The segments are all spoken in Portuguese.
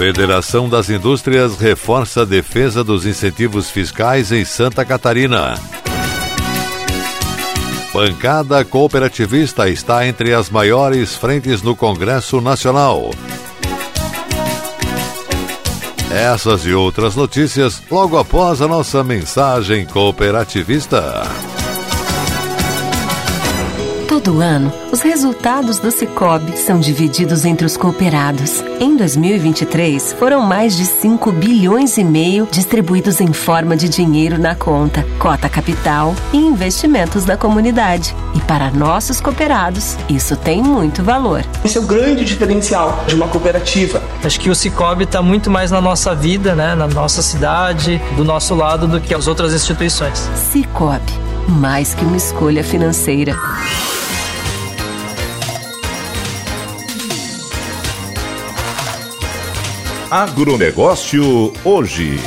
Federação das Indústrias reforça a defesa dos incentivos fiscais em Santa Catarina. Bancada cooperativista está entre as maiores frentes no Congresso Nacional. Essas e outras notícias logo após a nossa mensagem cooperativista. Todo ano, os resultados do Cicobi são divididos entre os cooperados. Em 2023, foram mais de 5 bilhões e meio distribuídos em forma de dinheiro na conta, cota capital e investimentos da comunidade. E para nossos cooperados, isso tem muito valor. Esse é o grande diferencial de uma cooperativa. Acho que o Cicobi está muito mais na nossa vida, né, na nossa cidade, do nosso lado, do que as outras instituições. Cicobi, mais que uma escolha financeira. Agronegócio hoje.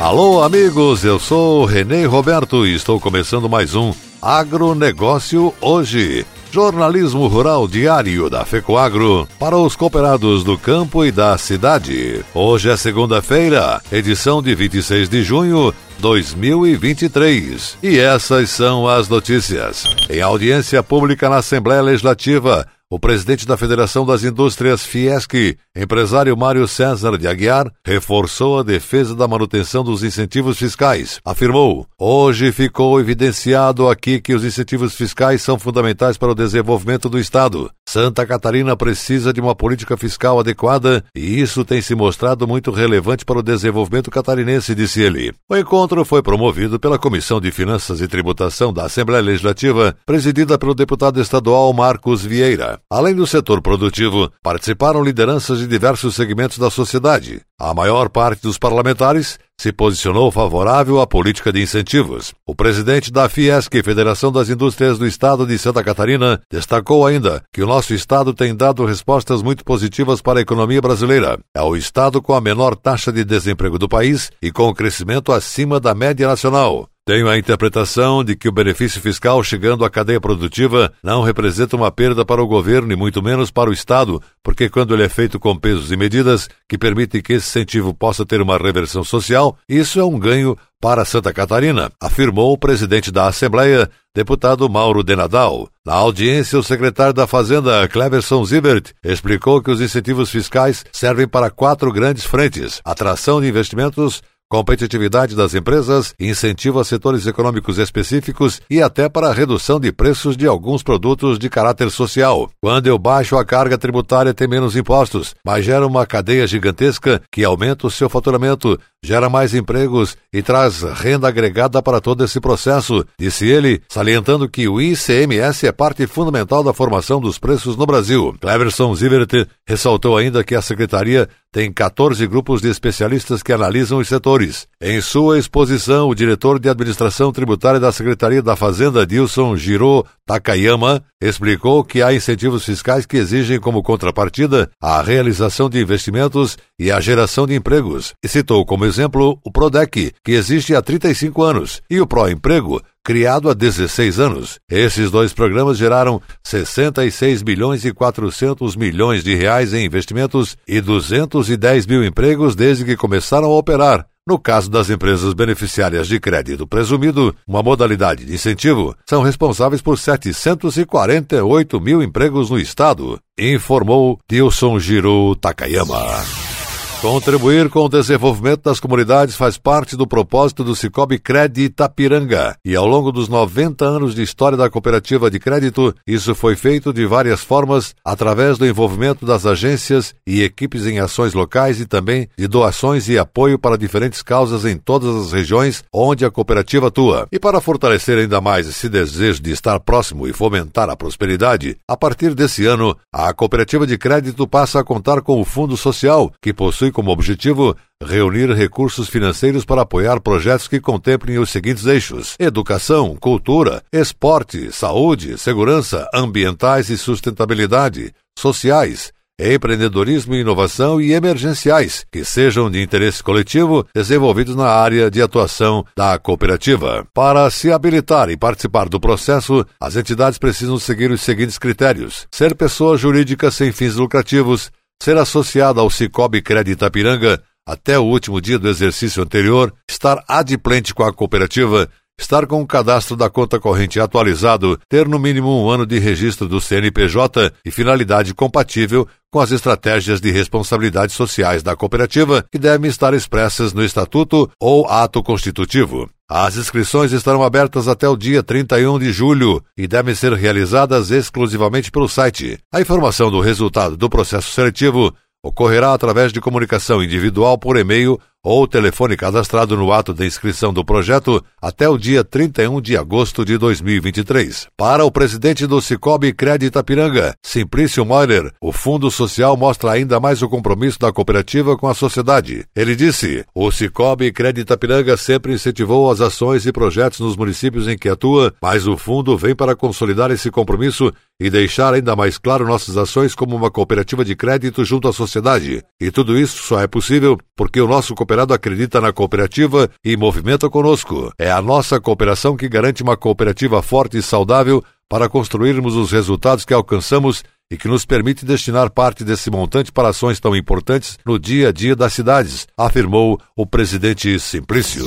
Alô, amigos, eu sou Renê Roberto e estou começando mais um Agronegócio hoje. Jornalismo Rural Diário da FECOAGRO para os cooperados do campo e da cidade. Hoje é segunda-feira, edição de 26 de junho 2023. E essas são as notícias. Em audiência pública na Assembleia Legislativa, o presidente da Federação das Indústrias Fiesc, empresário Mário César de Aguiar, reforçou a defesa da manutenção dos incentivos fiscais. Afirmou: Hoje ficou evidenciado aqui que os incentivos fiscais são fundamentais para o desenvolvimento do Estado. Santa Catarina precisa de uma política fiscal adequada e isso tem se mostrado muito relevante para o desenvolvimento catarinense, disse ele. O encontro foi promovido pela Comissão de Finanças e Tributação da Assembleia Legislativa, presidida pelo deputado estadual Marcos Vieira. Além do setor produtivo, participaram lideranças de diversos segmentos da sociedade. A maior parte dos parlamentares se posicionou favorável à política de incentivos. O presidente da Fiesc, Federação das Indústrias do Estado de Santa Catarina, destacou ainda que o nosso estado tem dado respostas muito positivas para a economia brasileira. É o estado com a menor taxa de desemprego do país e com o crescimento acima da média nacional. Tenho a interpretação de que o benefício fiscal chegando à cadeia produtiva não representa uma perda para o governo e muito menos para o Estado, porque quando ele é feito com pesos e medidas que permitem que esse incentivo possa ter uma reversão social, isso é um ganho para Santa Catarina, afirmou o presidente da Assembleia, deputado Mauro Denadal. Na audiência, o secretário da Fazenda, Cleverson Zibert, explicou que os incentivos fiscais servem para quatro grandes frentes: atração de investimentos, competitividade das empresas, incentivo a setores econômicos específicos e até para a redução de preços de alguns produtos de caráter social. Quando eu baixo a carga tributária, tem menos impostos, mas gera uma cadeia gigantesca que aumenta o seu faturamento, gera mais empregos e traz renda agregada para todo esse processo, disse ele, salientando que o ICMS é parte fundamental da formação dos preços no Brasil. Cleverson Zivert ressaltou ainda que a secretaria tem 14 grupos de especialistas que analisam os setores. Em sua exposição, o diretor de administração tributária da Secretaria da Fazenda, Dilson Giro Takayama, explicou que há incentivos fiscais que exigem como contrapartida a realização de investimentos e a geração de empregos, e citou como exemplo o PRODEC, que existe há 35 anos, e o PROEmprego, criado há 16 anos. Esses dois programas geraram 66 bilhões e 400 milhões de reais em investimentos e 210 mil empregos desde que começaram a operar. No caso das empresas beneficiárias de crédito presumido, uma modalidade de incentivo, são responsáveis por 748 mil empregos no Estado, informou Dilson Giro Takayama. Contribuir com o desenvolvimento das comunidades faz parte do propósito do Cicobi Cred Itapiranga. E ao longo dos 90 anos de história da cooperativa de crédito, isso foi feito de várias formas, através do envolvimento das agências e equipes em ações locais e também de doações e apoio para diferentes causas em todas as regiões onde a cooperativa atua. E para fortalecer ainda mais esse desejo de estar próximo e fomentar a prosperidade, a partir desse ano, a cooperativa de crédito passa a contar com o Fundo Social, que possui como objetivo reunir recursos financeiros para apoiar projetos que contemplem os seguintes eixos: educação, cultura, esporte, saúde, segurança, ambientais e sustentabilidade, sociais, empreendedorismo e inovação e emergenciais, que sejam de interesse coletivo, desenvolvidos na área de atuação da cooperativa. Para se habilitar e participar do processo, as entidades precisam seguir os seguintes critérios: ser pessoa jurídica sem fins lucrativos, ser associada ao Cicobi Crédito Ipiranga até o último dia do exercício anterior, estar adimplente com a cooperativa, estar com o cadastro da conta corrente atualizado, ter no mínimo um ano de registro do CNPJ e finalidade compatível com as estratégias de responsabilidade sociais da cooperativa, que devem estar expressas no estatuto ou ato constitutivo. As inscrições estarão abertas até o dia 31 de julho e devem ser realizadas exclusivamente pelo site. A informação do resultado do processo seletivo ocorrerá através de comunicação individual por e-mail ou telefone cadastrado no ato de inscrição do projeto até o dia 31 de agosto de 2023. Para o presidente do Cicobi Crédito Piranga, Simplício Moiler, o Fundo Social mostra ainda mais o compromisso da cooperativa com a sociedade. Ele disse: "O Cicobi Crédito Piranga sempre incentivou as ações e projetos nos municípios em que atua, mas o fundo vem para consolidar esse compromisso e deixar ainda mais claro nossas ações como uma cooperativa de crédito junto à sociedade. E tudo isso só é possível porque o nosso cooperado acredita na cooperativa e movimenta conosco. É a nossa cooperação que garante uma cooperativa forte e saudável para construirmos os resultados que alcançamos e que nos permite destinar parte desse montante para ações tão importantes no dia a dia das cidades, afirmou o presidente Simplício.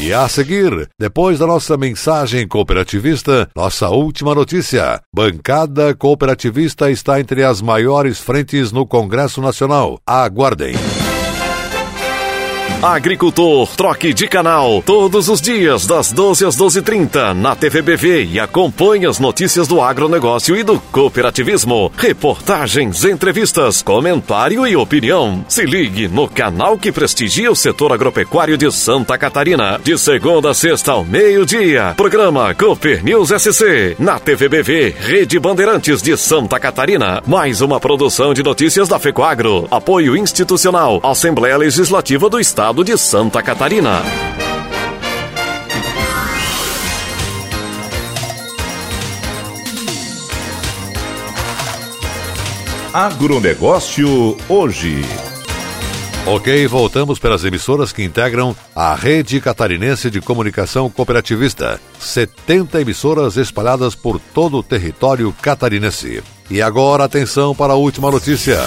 E a seguir, depois da nossa mensagem cooperativista, nossa última notícia. Bancada cooperativista está entre as maiores frentes no Congresso Nacional. Aguardem. Agricultor, troque de canal todos os dias, das 12 às 12h30, na TVBV e acompanhe as notícias do agronegócio e do cooperativismo. Reportagens, entrevistas, comentário e opinião. Se ligue no canal que prestigia o setor agropecuário de Santa Catarina. De segunda a sexta ao meio-dia. Programa Cooper News SC. Na TVBV, Rede Bandeirantes de Santa Catarina. Mais uma produção de notícias da FECOAGRO. Apoio institucional. Assembleia Legislativa do Estado estado de Santa Catarina. Agronegócio hoje. Ok, voltamos pelas emissoras que integram a Rede Catarinense de Comunicação Cooperativista. 70 emissoras espalhadas por todo o território catarinense. E agora, atenção para a última notícia.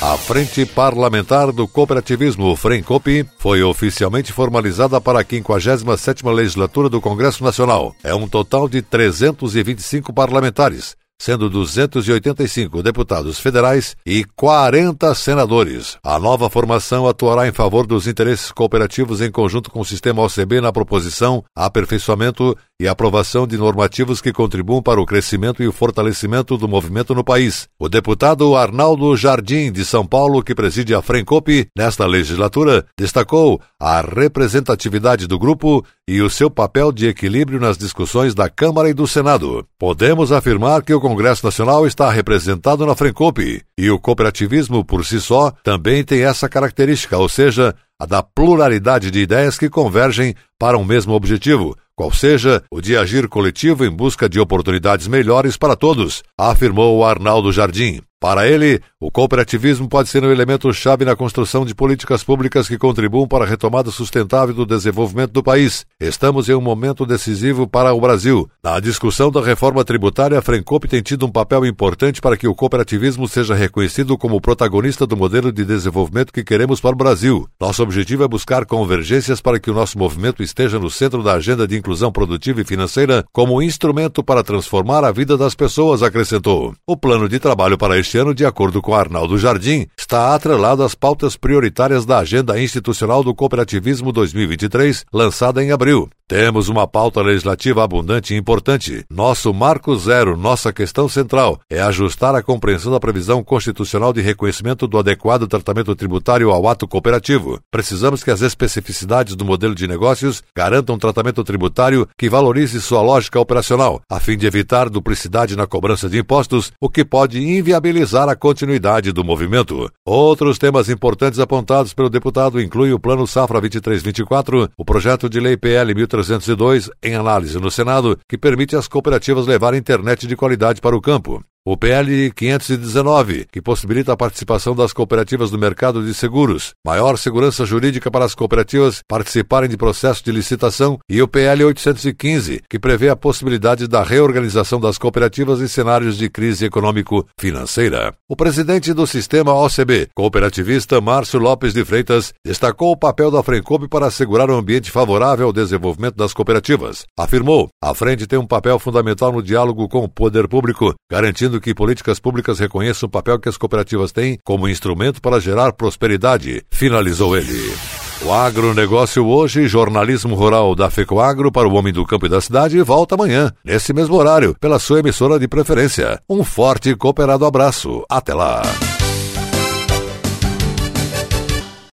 A Frente Parlamentar do Cooperativismo, FRENCOP, foi oficialmente formalizada para a 57ª Legislatura do Congresso Nacional. É um total de 325 parlamentares, sendo 285 deputados federais e 40 senadores. A nova formação atuará em favor dos interesses cooperativos em conjunto com o sistema OCB na proposição, aperfeiçoamento e aprovação de normativos que contribuam para o crescimento e o fortalecimento do movimento no país. O deputado Arnaldo Jardim, de São Paulo, que preside a Frencope nesta legislatura, destacou a representatividade do grupo e o seu papel de equilíbrio nas discussões da Câmara e do Senado. Podemos afirmar que o Congresso Nacional está representado na Frencope e o cooperativismo por si só também tem essa característica, ou seja, a da pluralidade de ideias que convergem para um mesmo objetivo, qual seja o de agir coletivo em busca de oportunidades melhores para todos, afirmou Arnaldo Jardim. Para ele, o cooperativismo pode ser um elemento chave na construção de políticas públicas que contribuam para a retomada sustentável do desenvolvimento do país. Estamos em um momento decisivo para o Brasil. Na discussão da reforma tributária, a Frencop tem tido um papel importante para que o cooperativismo seja reconhecido como protagonista do modelo de desenvolvimento que queremos para o Brasil. Nosso objetivo é buscar convergências para que o nosso movimento esteja no centro da agenda de inclusão produtiva e financeira como instrumento para transformar a vida das pessoas, acrescentou. O plano de trabalho para este deste ano, de acordo com Arnaldo Jardim, está atrelado às pautas prioritárias da Agenda Institucional do Cooperativismo 2023, lançada em abril. Temos uma pauta legislativa abundante e importante. Nosso marco zero, nossa questão central, é ajustar a compreensão da previsão constitucional de reconhecimento do adequado tratamento tributário ao ato cooperativo. Precisamos que as especificidades do modelo de negócios garantam um tratamento tributário que valorize sua lógica operacional, a fim de evitar duplicidade na cobrança de impostos, o que pode inviabilizar a continuidade do movimento. Outros temas importantes apontados pelo deputado incluem o Plano Safra 2324, o projeto de lei PL 1300 302 em análise no Senado, que permite às cooperativas levar internet de qualidade para o campo. O PL 519, que possibilita a participação das cooperativas no mercado de seguros, maior segurança jurídica para as cooperativas participarem de processo de licitação, e o PL 815, que prevê a possibilidade da reorganização das cooperativas em cenários de crise econômico-financeira. O presidente do sistema OCB, cooperativista Márcio Lopes de Freitas, destacou o papel da Frencope para assegurar um ambiente favorável ao desenvolvimento das cooperativas. Afirmou: a frente tem um papel fundamental no diálogo com o poder público, garantindo que políticas públicas reconheçam o papel que as cooperativas têm como instrumento para gerar prosperidade, finalizou ele. O agronegócio hoje, jornalismo rural da FECOAGro para o homem do campo e da cidade, volta amanhã, nesse mesmo horário, pela sua emissora de preferência. Um forte e cooperado abraço. Até lá!